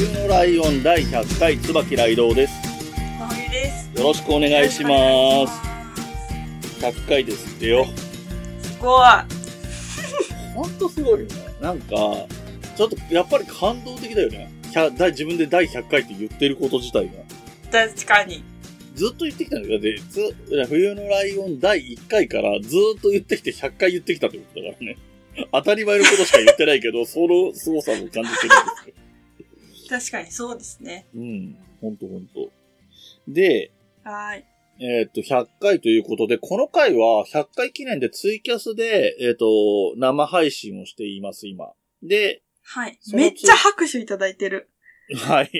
冬のライオン第100回椿ライドウです。真冬ですよろしくお願いします。し100回ですってよ。ますすごい ほんとすごいよね。なんか、ちょっとやっぱり感動的だよね。100第自分で第100回って言ってること自体が。確かにずっと言ってきたんだよ。で、ず冬のライオン第1回からずっと言ってきて100回言ってきたってことだからね。当たり前のことしか言ってないけど、その凄さも感じてるんですよ。確かにそうですねうん。ほんとほんと。で、はーいえーっと、100回ということで、この回は100回記念でツイキャスで、えーっと、生配信をしています、今。で、はいめっちゃ拍手いただいてるはい。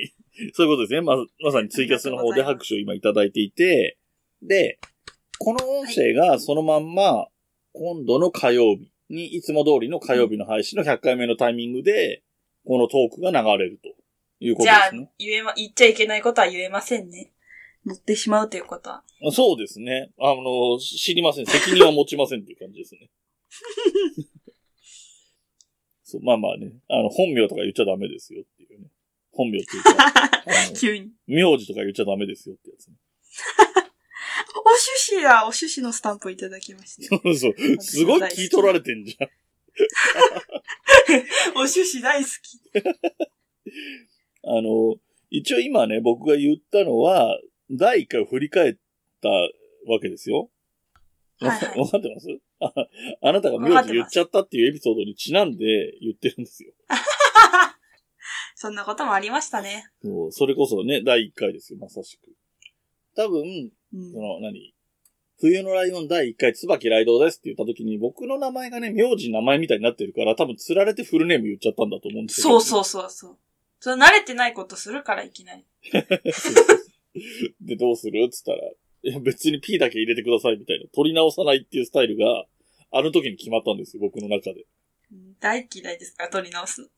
そういうことですね。ま、まさにツイキャスの方で拍手を今いただいていて、で、この音声がそのまんま、今度の火曜日に、いつも通りの火曜日の配信の100回目のタイミングで、このトークが流れるということじゃあですね。言えま言っちゃいけないことは言えませんね乗ってしまうということはそうですね。あの、知りません。責任は持ちませんっていう感じですね。そう、まあまあね。あの、本名とか言っちゃダメですよっていうね。本名っていうか、急に名字とか言っちゃダメですよってやつね。お趣旨だお趣旨のスタンプいただきましたそうそう。すごい聞い取られてんじゃん。お趣旨大好きあの、一応今ね、僕が言ったのは、第1回を振り返ったわけですよ。わはいはい わかってます？あ あなたが名字言っちゃったっていうエピソードにちなんで言ってるんですよ。そんなこともありましたね。そうそれこそね、第1回ですよ、まさしく。多分、うんその、何？冬のライオン第1回、椿ライドウですって言った時に、僕の名前がね、名字名前みたいになってるから、多分釣られてフルネーム言っちゃったんだと思うんですよ。そうそうそうそう。それ慣れてないことするからいきなり。で、どうするっつったら、いや、別に P だけ入れてくださいみたいな、取り直さないっていうスタイルが、あの時に決まったんですよ、僕の中で。うん大嫌いですから、取り直すの。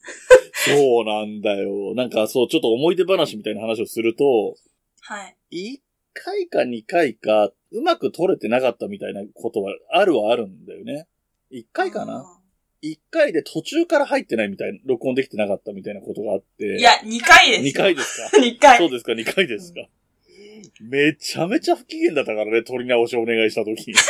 そうなんだよ。なんかそう、ちょっと思い出話みたいな話をすると、はい。1回か2回か、うまく取れてなかったみたいなことはあるはあるんだよね。1回かなあ ?1 回で途中から入ってないみたいな、録音できてなかったみたいなことがあって。ーいや、2回です。2回ですか？2回。そうですか、2回ですか？めちゃめちゃ不機嫌だったからね、取り直しお願いした時。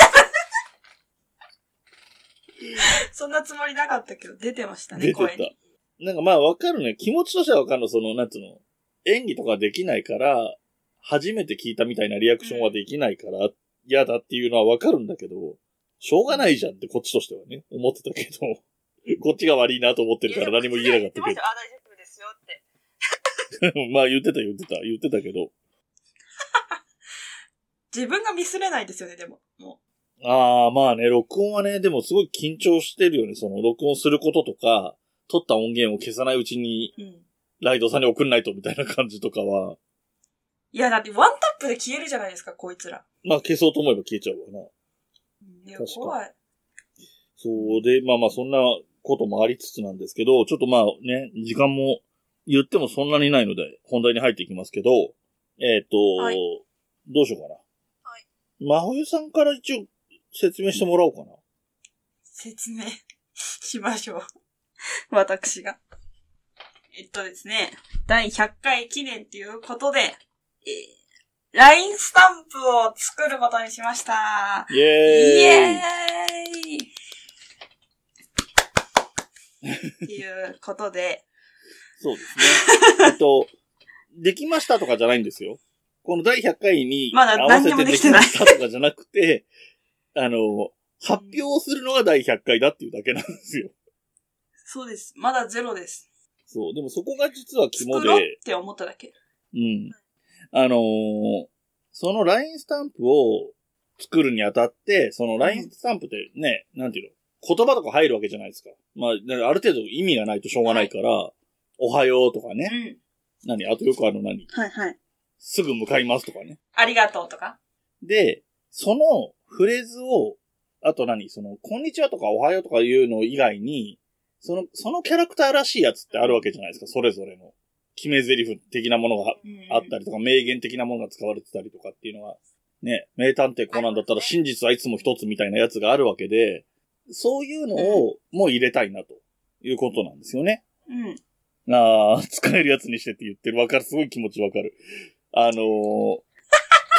そんなつもりなかったけど、出てましたね、出て。た。なんかまあわかるね。気持ちとしてはわかるの。その、なんつうの。演技とかできないから、初めて聞いたみたいなリアクションはできないから、嫌だっていうのはわかるんだけど、しょうがないじゃんってこっちとしてはね、思ってたけど、こっちが悪いなと思ってるから何も言えなかったけ言ってましたよあ、大丈夫ですよって。ど。まあ言ってた言ってた、言ってたけど。自分がミスれないですよね、でも。もああ、まあね、録音はね、でもすごい緊張してるよね。その、録音することとか、撮った音源を消さないうちに、う。うん。ライドさんに送んないとみたいな感じとかは、いや、だってワンタップで消えるじゃないですか、こいつら。まあ消そうと思えば消えちゃうわな。確かに怖い。そうで、まあまあそんなこともありつつなんですけど、ちょっとまあね、時間も言ってもそんなにないので、本題に入っていきますけど、えっ、と、はいどうしようかな。はい。真冬さんから一応説明してもらおうかな。説明 しましょう。私が。えっとですね、第100回記念ということで、えー、LINE スタンプを作ることにしました。イイエーイエーイっていうことで、そうですね。えっと、できましたとかじゃないんですよ。この第100回にまだ合わせてできできてないましたとかじゃなくて、あの、発表するのが第100回だっていうだけなんですよ。そうです。まだゼロです。そう。でもそこが実は肝作ろうっで、て思っただけ。うん。あのーその LINE スタンプを作るにあたって、その LINE スタンプってね、なんていうの？言葉とか入るわけじゃないですか。まあ、ある程度意味がないとしょうがないから、おはようとかうね。ん。何？あとよくある何？はいはい。すぐ向かいますとかね。ありがとうとか？で、そのフレーズを、あと何？その、こんにちはとかおはようとかいうの以外に、その、そのキャラクターらしいやつってあるわけじゃないですか、それぞれの。決め台詞的なものがうんあったりとか、名言的なものが使われてたりとかっていうのが、ね、名探偵コナンだったら真実はいつも一つみたいなやつがあるわけで、そういうのをもう入れたいなということなんですよね。うん。ああ、使えるやつにしてって言ってる。わかる。すごい気持ちわかる。あのー、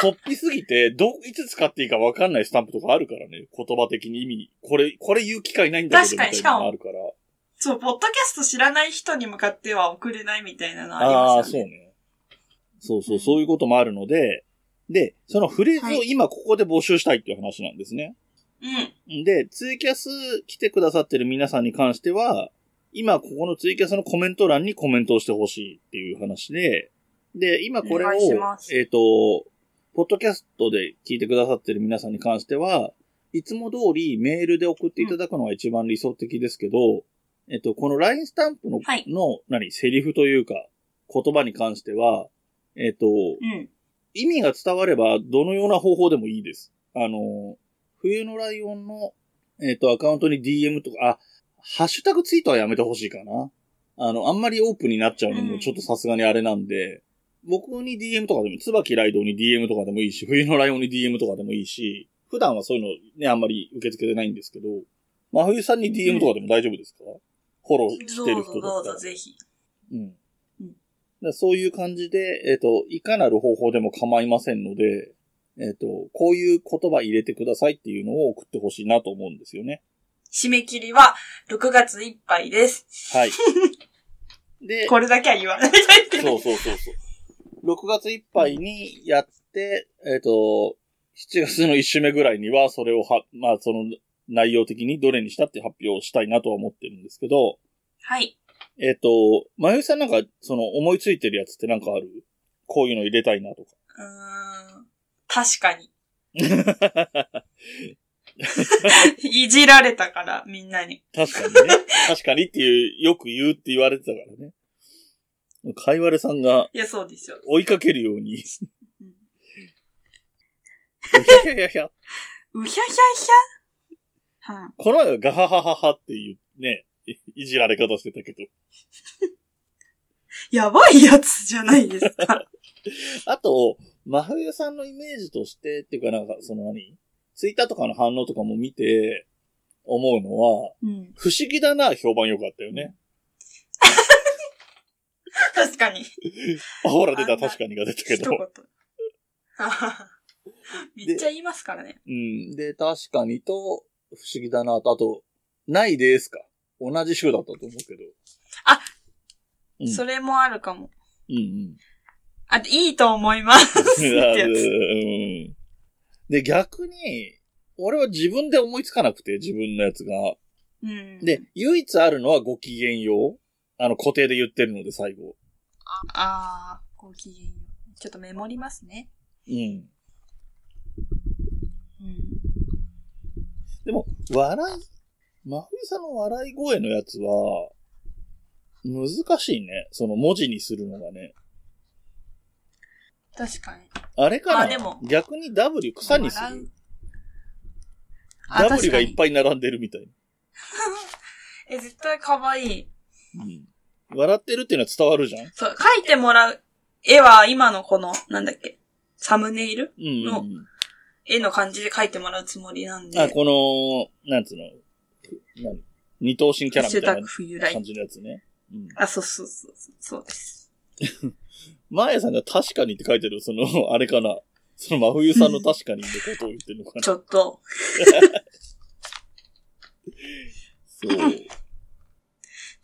突飛すぎて、ど、いつ使っていいかわかんないスタンプとかあるからね。言葉的に意味。これ、これ言う機会ないんだけど、みたいなのがあるから。そう、ポッドキャスト知らない人に向かっては送れないみたいなのありああー、ますよね。そうね。そうそう、そういうこともあるので、で、そのフレーズを今ここで募集したいっていう話なんですね。うん。で、ツイキャス来てくださってる皆さんに関しては、今ここのツイキャスのコメント欄にコメントをしてほしいっていう話で、で、今これをえっ、と、ポッドキャストで聞いてくださってる皆さんに関しては、いつも通りメールで送っていただくのが一番理想的ですけど、えっと、この LINE スタンプの、はいの、何、セリフというか、言葉に関しては、えっと、うん。意味が伝われば、どのような方法でもいいです。あの、冬のライオンの、えっ、と、アカウントに DM とか、あ、ハッシュタグツイートはやめてほしいかな。あの、あんまりオープンになっちゃうのもちょっとさすがにあれなんで、僕に DM とかでも、椿ライドウに DM とかでもいいし、冬のライオンに DM とかでもいいし、普段はそういうのね、あんまり受け付けてないんですけど、真冬さんに DM とかでも大丈夫ですか、フォローしてどる人だったら。ぞぜひ。うん。そういう感じで、えっ、と、いかなる方法でも構いませんので、えっ、と、こういう言葉入れてくださいっていうのを送ってほしいなと思うんですよね。締め切りは6月いっぱいです。はい。で、これだけは言わないで。そうそうそうそう。6月いっぱいにやって、えっ、と、7月の1週目ぐらいには、それをは、まあ、その内容的にどれにしたって発表したいなとは思ってるんですけど、はい。えっ、と、まゆさんなんか、その思いついてるやつってなんかある？こういうの入れたいなとか。うーん。確かに。いじられたから、みんなに。確かにね。確かにっていう、よく言うって言われてたからね。かいわれさんがいや、そうですよ。追いかけるように。うんいやいやいやいや、うひゃひゃひゃ？はこの前はガハハハハっていうね、いいじられ方してたけど。やばいやつじゃないですか。あと、真冬さんのイメージとして、っていうかなんか、その何？ツイッターとかの反応とかも見て、思うのは、うん。不思議だな、評判良かったよね。確かに。あ、ほら出た、確かにが出たけど。。めっちゃ言いますからね。うん。で、確かにと、不思議だなと、あと、ないですか？同じ週だったと思うけど。あうんそれもあるかも。うんうん。あと、いいと思いますってやつ。うんで、逆に、俺は自分で思いつかなくて、自分のやつが。うん。で、唯一あるのはご機嫌よう。あの、固定で言ってるので、最後。あー、ごきげんよう。ちょっとメモりますね。うん。うん。でも、笑い、真冬さんの笑い声のやつは、難しいね。その文字にするのがね。確かに。あれかなまあでも逆に W 草にする。あ W がいっい。ぱい並んでるみたいな。え、絶対可愛い。うん。笑ってるっていうのは伝わるじゃんそう、描いてもらう絵は今のこの、なんだっけ、サムネイル？うんうん、うのん。絵の感じで描いてもらうつもりなんで。あ、この、なんつうの、何？二等身キャラみたいな感。じのやつね。うん。あ、そうそうそうそう、です。マーヤさんが確かにって書いてる、その、あれかな。その真冬さんの 確かにってことを言ってるのかな。ちょっと、そう。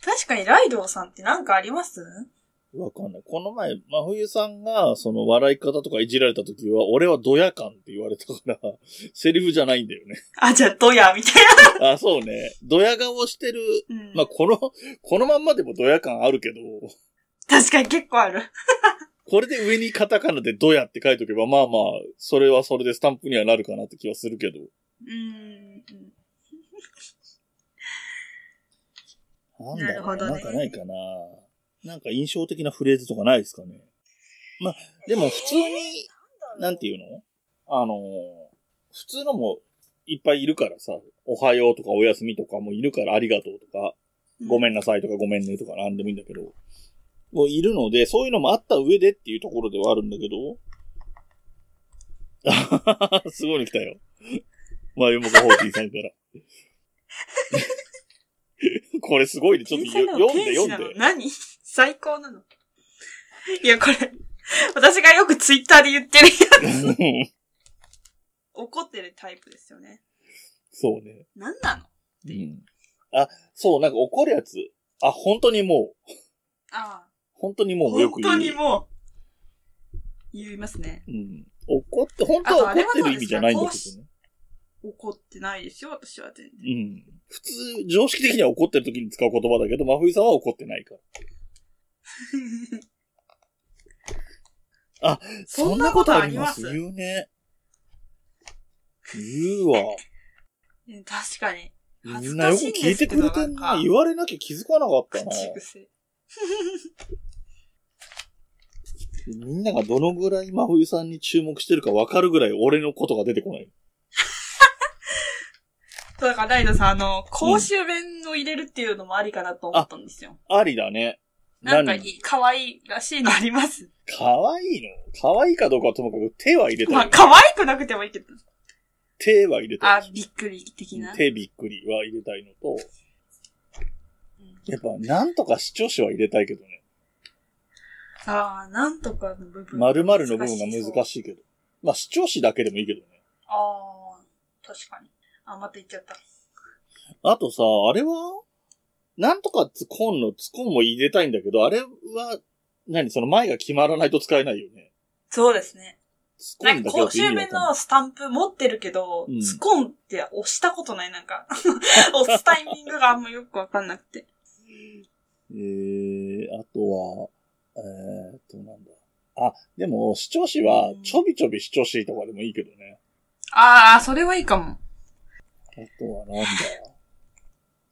確かにライドウさんってなんかあります？わかんない。この前、真冬さんが、その笑い方とかいじられた時は、俺はドヤ感って言われたから、セリフじゃないんだよね。あ、じゃあ、ドヤみたいな。あ、そうね。ドヤ顔してる。うんまあ、この、このまんまでもドヤ感あるけど、確かに結構ある。これで上にカタカナでドヤって書いとけば、まあまあ、それはそれでスタンプにはなるかなって気はするけど。うん。なんだろうなるほどねなんかないかな。なんか印象的なフレーズとかないですかね？まあ、でも普通に、なんていうの？あのー、普通のもいっぱいいるからさ、おはようとかおやすみとかもいるからありがとうとか、ごめんなさいとかごめんねとかなんでもいいんだけど、もういるので、そういうのもあった上でっていうところではあるんだけど、すごいの来たよ。まあ、よもかホーティーさんから。これすごいね。ちょっとよ読んで読んで。何？最高なのいや、これ、私がよくツイッターで言ってるやつ。怒ってるタイプですよね。そうね。何なの？うん。あ、そう、なんか怒るやつ。あ、本当にもう。ああ。本当にもうよく言う。本当にもう。言いますね。うん。怒って、本当は怒ってる意味じゃないんだけどね。怒ってないですよ、私は全然。うん。普通、常識的には怒ってる時に使う言葉だけど、真冬さんは怒ってないから。あ、そんなことあります？言うね。言うわ。確かに。みんなよく聞いてくれてんな。言われなきゃ気づかなかったな。みんながどのぐらい真冬さんに注目してるかわかるぐらい俺のことが出てこない。だから、ライドさん、あの、公衆弁を入れるっていうのもありかなと思ったんですよ。ありだね。なんかいい、可愛いらしいのあります可愛いの？可愛いかどうかはともかく手は入れたい。まあ、可愛くなくてもいいけど。手は入れたい。あ、びっくり的な。手びっくりは入れたいのと、やっぱ、なんとか視聴者は入れたいけどね。ああ、なんとかの部分。〇〇の部分が難しいけど。まあ、視聴者だけでもいいけどね。ああ、確かに。あ、また言っちゃった。あとさ、あれは？なんとかツコンのツコンも入れたいんだけど、あれは、何その前が決まらないと使えないよね。そうですね。なんか公衆弁のスタンプ持ってるけど、うん、ツコンって押したことない、なんか。押すタイミングがあんまよくわかんなくて。えー、あとは、えー、っと、なんだ。あ、でも、視聴士は、ちょびちょび視聴士とかでもいいけどね。ああ、それはいいかも。あとはなんだ。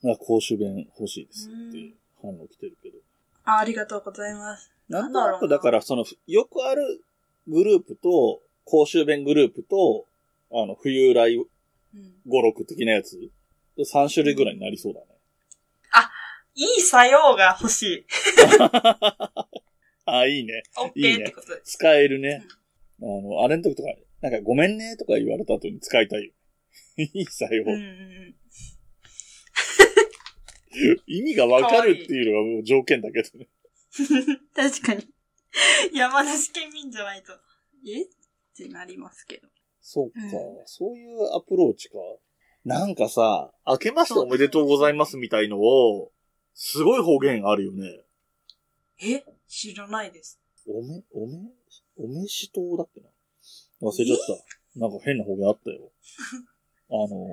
な公衆弁欲しいですって反応来てるけど。あありがとうございます。なんとなくだからその、よくあるグループと、公衆弁グループと、あの、冬来語録的なやつ、3種類ぐらいになりそうだね。あ、いい作用が欲しい。あ、いいね。オッケーってことです。使えるね。あの、あれの時とか、なんかごめんねとか言われた後に使いたいよ。いい作用。うん意味がわかるっていうのがもう条件だけどね。確かに。山梨県民じゃないと、え？ってなりますけど。そうか、うん、そういうアプローチか。なんかさ、明けましておめでとうございますみたいのを、すごい方言あるよね。え？知らないです。おめ、おめ、おめしとうだっけな？忘れちゃった。なんか変な方言あったよ。あの、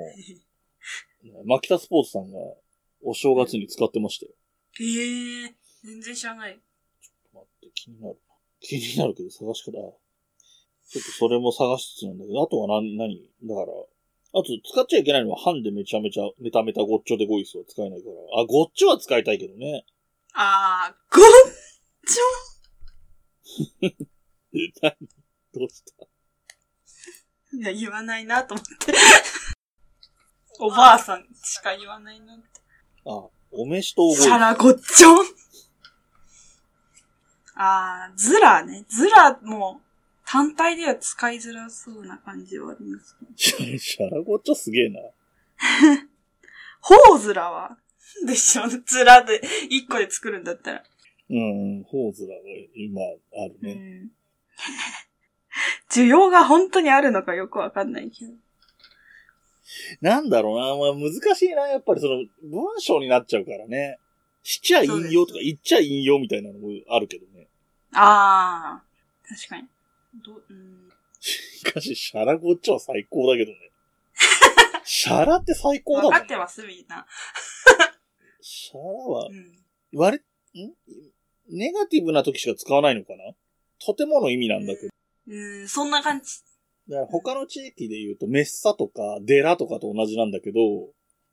マキタスポーツさんがお正月に使ってましたよ。へえ、全然知らない。ちょっと待って、気になる。気になるけど探し方。ちょっとそれも探しつつなんだけど、あとは何、何？だから、あと使っちゃいけないのはハンでめちゃめちゃメタメタゴッチョでゴイスは使えないから。あ、ゴッチョは使いたいけどね。あー、ゴッチョ何？どうした？いや、言わないなと思って。おばあさんしか言わないなって。あ、お飯とおごシャラゴッチョンあー、ズラね。ズラも、単体では使いづらそうな感じはありますね。シャラゴッチョすげえな。ホーズラは？でしょ？ズラで、一個で作るんだったら。うん、ホーズラは今あるね。うん 需要が本当にあるのかよくわかんないけど。なんだろうな、まあ難しいな、やっぱりその、文章になっちゃうからね。しちゃ引用とか言っちゃ引用みたいなのもあるけどね。ああ、確かに。ど、うん。しかし、シャラゴッチは最高だけどね。シャラって最高だもん。分かってます、みんな。シャラは、うん、割れ、ん？ネガティブな時しか使わないのかな？とてもの意味なんだけど。うん、そんな感じ。だから他の地域で言うと、メッサとか、デラとかと同じなんだけど、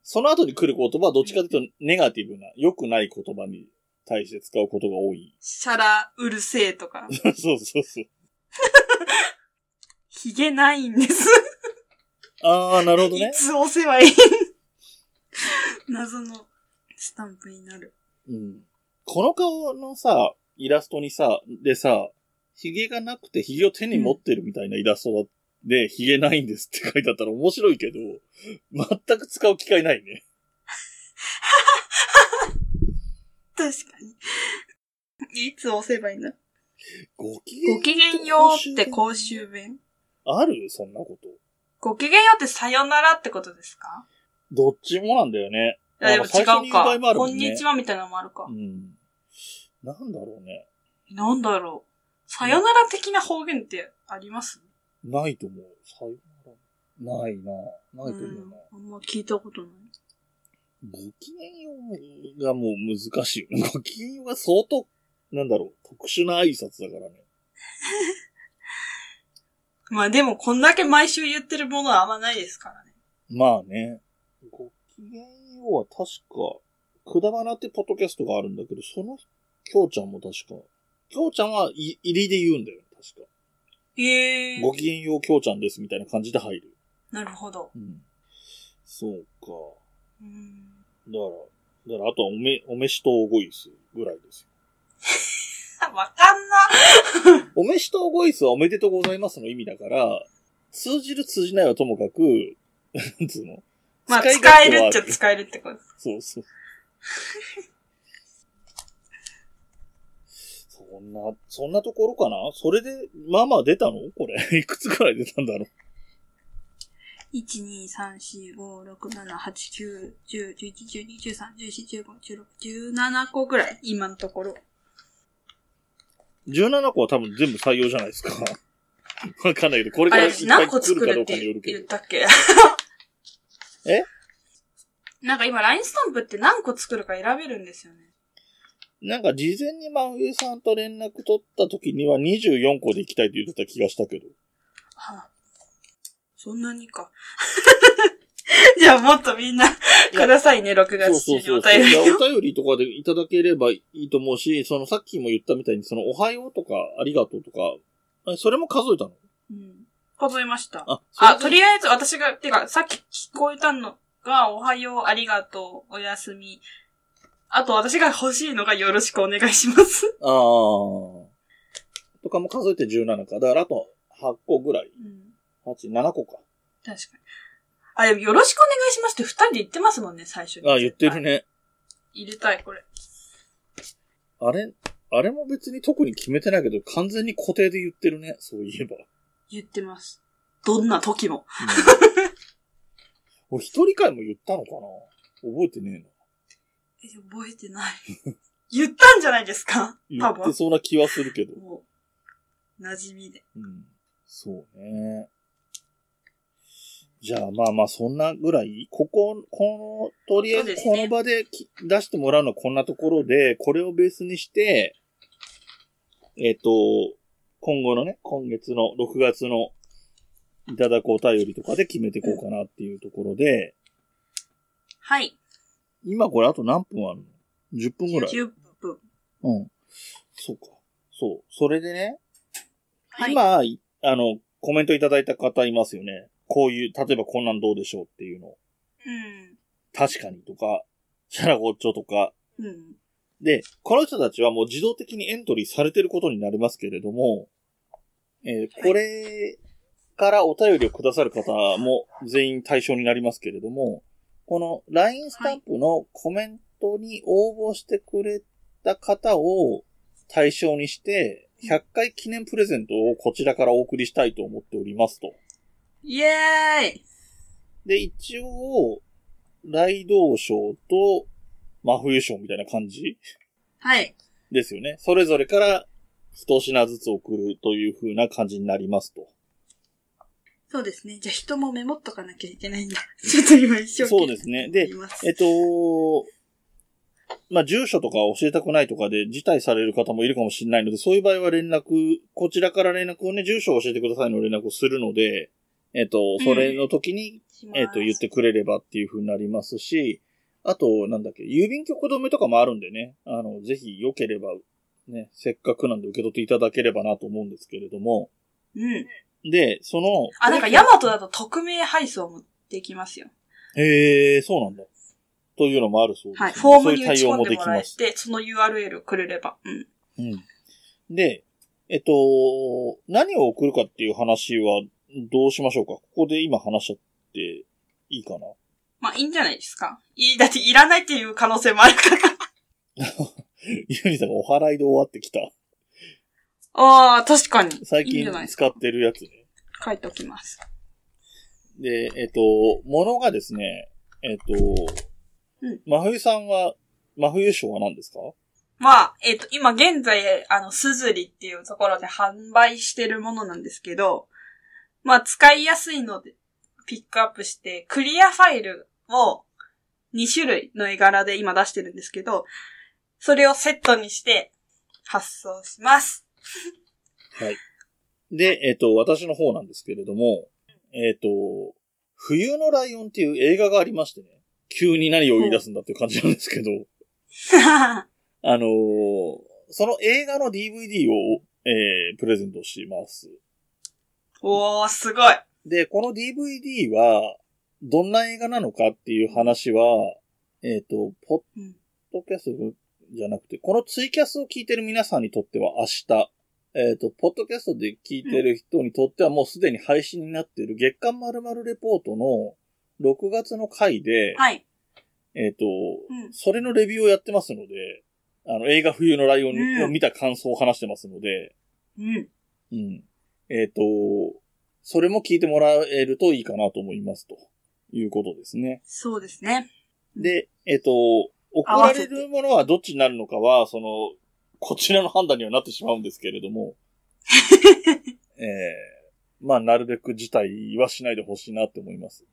その後に来る言葉はどっちかというとネガティブな、良くない言葉に対して使うことが多い。シャラうるせえとか。そうそうそう。ヒゲないんです。ああ、なるほどねい。つ押せばいい？謎のスタンプになる。うん。この顔のさ、イラストにさ、でさ、髭がなくて髭を手に持ってるみたいなイラストだで、髭ないんですって書いてあったら面白いけど、全く使う機会ないね。確かに。いつ押せばいいんだ？ご機嫌ごきげんようって公衆弁ある？そんなこと。ごきげんようってさよならってことですか？どっちもなんだよね。いやでも違うか。言う場合もあるもこんねんにちはみたいなのもあるかう。ん。なんだろうね。なんだろう。さよなら的な方言ってあります？ないと思う。さよなら。ないな。ないと思うな。あんま聞いたことない。ごきげんようがもう難しい。ごきげんようが相当、なんだろう、特殊な挨拶だからね。まあでもこんだけ毎週言ってるものはあんまないですからね。まあね。ごきげんようは確か、くだばなってポッドキャストがあるんだけど、その、きょうちゃんも確か、きょうちゃんはい入りで言うんだよ、確か。へえ。ごきげんようきょうちゃんですみたいな感じで入る。なるほど。うん。そうか。うん。だから、だからあとはおめ、おめしとおごいすぐらいですよ。わかんな。おめしとおごいすはおめでとうございますの意味だから、通じる通じないはともかく、なんつうの？まあ使えるっちゃ使えるってことです。そうそう。そんな、そんなところかな？それで、まあまあ出たの？これ。いくつくらい出たんだろう？1、2、3、4、5、6、7、8、9、10、11、12、13、14、15、16、17個ぐらい、今のところ。17個は多分全部採用じゃないですか？わかんないけど、これから何個来るかどうかによるけど。言ったっけ？え？なんか今、LINE スタンプって何個作るか選べるんですよね。なんか事前に真上さんと連絡取った時には24個で行きたいって言ってた気がしたけど。はあ、そんなにか。じゃあもっとみんな、くださいね、6そう月。中にお便りいや、を。お便りとかでいただければいいと思うし、そのさっきも言ったみたいに、そのおはようとかありがとうとか、あそれも数えたの？うん数えました。あ、あ、とりあえず私が、てか、さっき聞こえたのが、おはよう、ありがとう、おやすみ。あと私が欲しいのがよろしくお願いします。ああ。とかも数えて17か。だからあと8個ぐらい。うん。8、7個か。確かに。あ、でもよろしくお願いしますって二人で言ってますもんね、最初に。あ言ってる。ね。入れたい、これ。あれ、あれも別に特に決めてないけど、完全に固定で言ってるね。そういえば。言ってます。どんな時も。俺一人会も言ったのかな？覚えてねえ、覚えてない。言ったんじゃないですか？多分。言ってそうな気はするけど。もう、馴染みで。うん。そうね。じゃあまあまあそんなぐらい、ここ、この、とりあえずこの場でき出してもらうのはこんなところで、これをベースにして、えっ、と、今後のね、今月の6月のいただくお便りとかで決めていこうかなっていうところで、はい。今これあと何分あるの ?10 分ぐらい。10分。うん。そうか。そう。それでね、はい。今、いあの、コメントいただいた方いますよね。こういう、例えばこんなんどうでしょうっていうの。うん。確かにとか、シャラゴッチョとか。うん。で、この人たちはもう自動的にエントリーされてることになりますけれども、えーこれからお便りをくださる方も全員対象になりますけれども、この LINE スタンプのコメントに応募してくれた方を対象にして、100回記念プレゼントをこちらからお送りしたいと思っておりますと。イエーイで、一応、雷道賞と真冬賞みたいな感じはい。ですよね。それぞれから一品ずつ送るという風な感じになりますと。そうですね。じゃあ人もメモっとかなきゃいけないんだ。ちょっと今一生懸命。そうですね。でえっと、まあ、住所とか教えたくないとかで辞退される方もいるかもしれないので、そういう場合は連絡、こちらから連絡をね、住所を教えてくださいの連絡をするので、えっと、それの時に、しますえっと、言ってくれればっていう風になりますし、あと、なんだっけ、郵便局止めとかもあるんでね、あの、ぜひ良ければ、ね、せっかくなんで受け取っていただければなと思うんですけれども、うん。で、その、あ、なんかヤマトだと匿名配送もできますよ。へえ、そうなんだ。というのもあるそうです、はい。フォームに打ち込んでもらえできます。て、その URL をくれれば。うん。うん。で、えっと、何を送るかっていう話はどうしましょうか？ここで今話しちゃっていいかな？まあ、いいんじゃないですか。いい、だっていらないっていう可能性もあるから。ゆみさんがお払いで終わってきた。ああ、確かに。最近。使ってるやつね。書いておきます。で、えっと、ものがですね、えっと、うん真冬さんは、真冬賞は何ですか？まあ、えっ、と、今現在、あの、すずりっていうところで販売してるものなんですけど、まあ、使いやすいので、ピックアップして、クリアファイルを2種類の絵柄で今出してるんですけど、それをセットにして発送します。で、えっと、私の方なんですけれども、えっと、冬のライオンっていう映画がありましてね、急に何を言い出すんだっていう感じなんですけど、あのーその映画の DVD を、えープレゼントします。おー、すごい。で、この DVD は、どんな映画なのかっていう話は、えっ、と、ポッうんドキャストじゃなくて、このツイキャスを聞いてる皆さんにとっては明日、えっ、と、ポッドキャストで聞いてる人にとってはもうすでに配信になっている月刊〇〇レポートの6月の回で、はい。えっ、と、うんそれのレビューをやってますので、あの、映画冬のライオンうんを見た感想を話してますので、うん。うん。えっ、と、それも聞いてもらえるといいかなと思いますということですね。そうですね。で、えっ、と、送られるものはどっちになるのかは、その、こちらの判断にはなってしまうんですけれども、えー、まあ、なるべく事態はしないでほしいなって思います。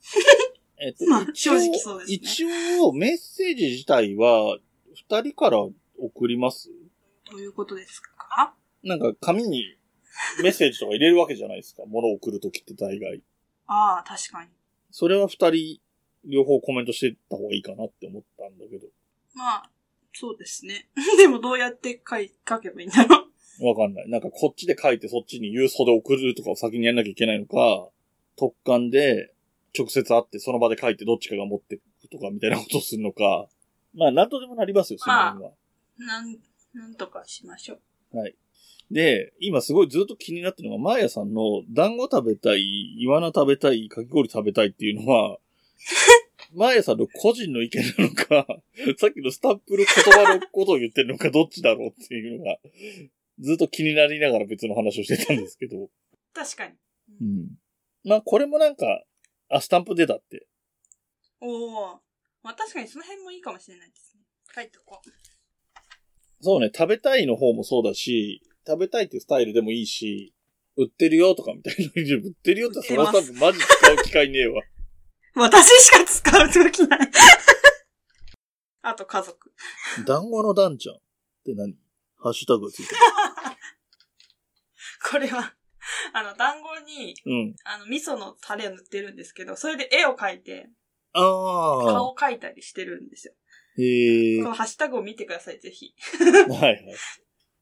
えっと、まあ正直そうですね一応、メッセージ自体は、二人から送りますどういうことですか？なんか、紙にメッセージとか入れるわけじゃないですか。物を送るときって大概。ああ、確かに。それは二人、両方コメントしてった方がいいかなって思ったんだけど。まあ、そうですね。でもどうやって書い、書けばいいんだろう。わかんない。なんかこっちで書いてそっちに郵送で送るとかを先にやんなきゃいけないのか、特感で直接会ってその場で書いてどっちかが持ってくとかみたいなことをするのか。まあ、なんとでもなりますよ、その辺は。なん、なんとかしましょう。で、今すごいずっと気になってるのが、マーヤさんの団子食べたい、イワナ食べたい、かき氷食べたいっていうのは、マーヤさんの個人の意見なのか、さっきのスタッフの言葉のことを言ってるのか、どっちだろうっていうのが、ずっと気になりながら別の話をしてたんですけど。確かに。うん。まあ、これもなんか、あ、スタンプ出たって。おお。まあ確かにその辺もいいかもしれないですね。書いておこう。そうね、食べたいの方もそうだし、食べたいっていうスタイルでもいいし、売ってるよとかみたいな。売ってるよってそのスタンプマジ使う機会ねえわ。私しか使うときない。あと家族。団子のダンちゃんって何？ハッシュタグがついてる。これは、あの、団子に、うん。あの、味噌のタレを塗ってるんですけど、それで絵を描いて、ああ。顔を描いたりしてるんですよ。へえ。このハッシュタグを見てください、ぜひ。はいはい。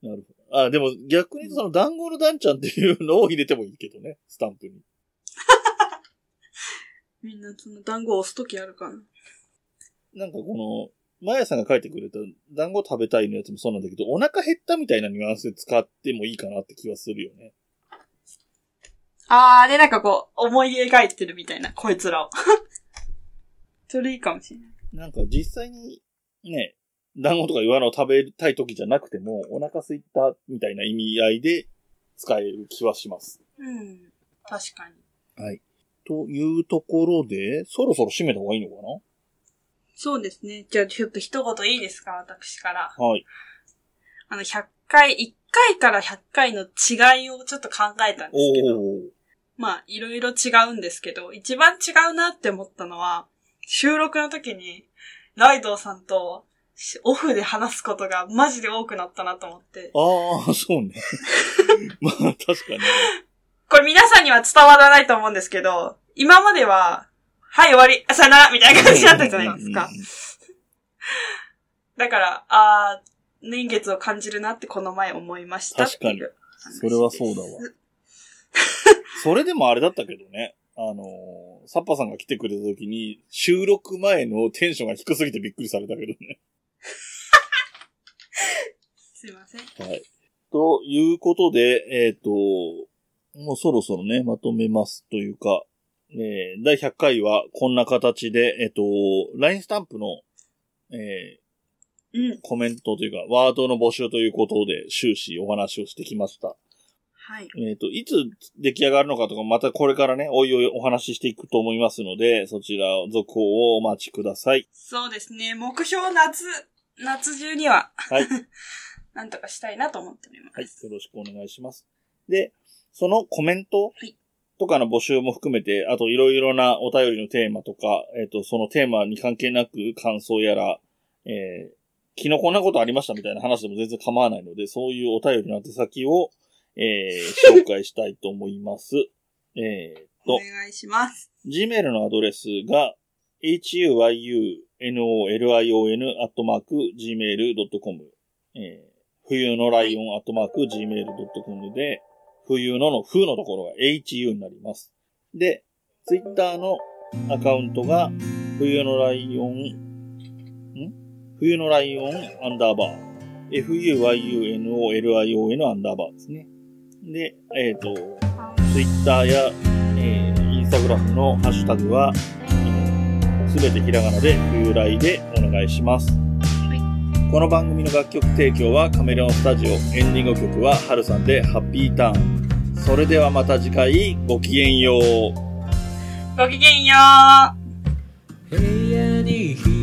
なるほど。あ、でも逆にその団子のダンちゃんっていうのを入れてもいいけどね、スタンプに。みんなその団子を押すときあるかな。なんかこの、マヤさんが書いてくれた団子食べたいのやつもそうなんだけど、お腹減ったみたいなニュアンスで使ってもいいかなって気はするよね。あー、で、なんかこう、思い描いてるみたいな、こいつらを。それいいかもしれない。なんか実際にね、団子とか言わのを食べたい時じゃなくても、お腹空いたみたいな意味合いで使える気はします。うん。確かに。はい。というところで、そろそろ締めた方がいいのかそうですね。じゃあちょっと一言いいですか？私から。なはい。あの、100回、1回から100回の違いをちょっと考えたんですけど。まあ、いろいろ違うんですけど、一番違うなって思ったのは、収録の時に、ライドウさんとしオフで話すことがマジで多くなったなと思って。ああ、そうね。まあ、確かに。これ皆さんには伝わらないと思うんですけど、今までは、はい、終わり、さよならみたいな感じだったじゃないですか。だから、あー、年月を感じるなってこの前思いましたっていう話それはそうだわ。それでもあれだったけどね。あのー、サッパさんが来てくれた時に、収録前のテンションが低すぎてびっくりされたけどね。すいません。はい。ということで、えっ、と、もうそろそろね、まとめますというか、えー第100回はこんな形で、えっ、と、LINE スタンプの、えーうん。コメントというか、ワードの募集ということで終始お話をしてきました。はい。えっ、と、いつ出来上がるのかとか、またこれからね、おいおいお話ししていくと思いますので、そちら、続報をお待ちください。そうですね。目標夏、夏中には、はい。なんとかしたいなと思っております。はい。よろしくお願いします。で、そのコメントはいとかの募集も含めて、あといろいろなお便りのテーマとか、えっ、と、そのテーマに関係なく感想やら、えー昨日こんなことありましたみたいな話でも全然構わないので、そういうお便りの宛先を、えー 紹介したいと思います。えーっと、お願いします。Gmail のアドレスが、huyunolion.gmail.com、えー冬のライオン .gmail.com で、冬のの風のところが hu になります。で、Twitter のアカウントが、冬のライオン、ん？冬のライオンアンダーバー。fuyunolion アンダーバーですね。で、えっ、と、Twitter や、えー、Instagram のハッシュタグは、すべてひらがなで冬来でお願いします。この番組の楽曲提供はカメレオンスタジオ。エンディング曲はハルさんでハッピーターン。それではまた次回ごきげんよう。ごきげんよう。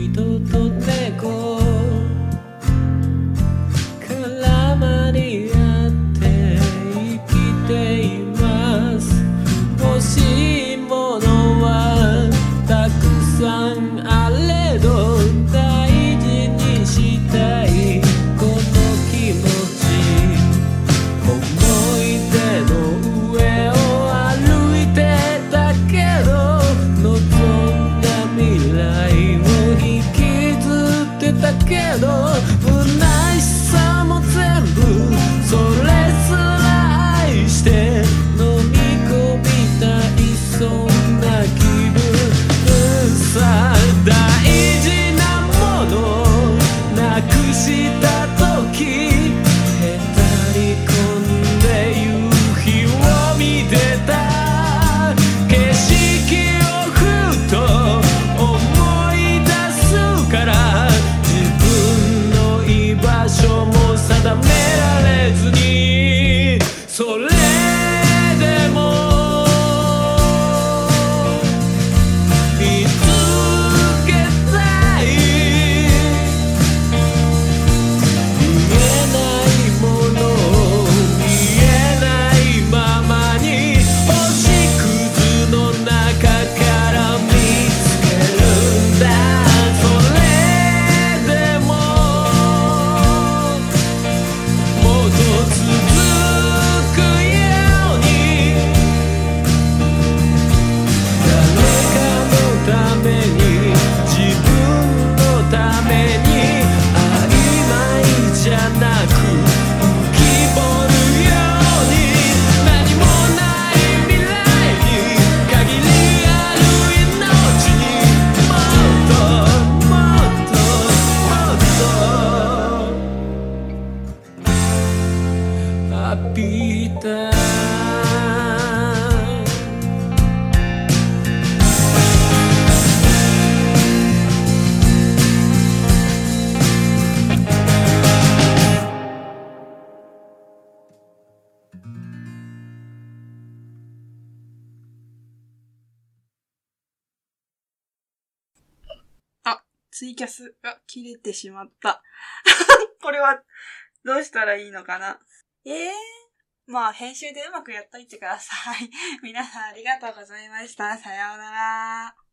ツイキャスが切れてしまった。これは、どうしたらいいのかな？ええまあ、編集でうまくやっといてください。皆さんありがとうございました。さようなら。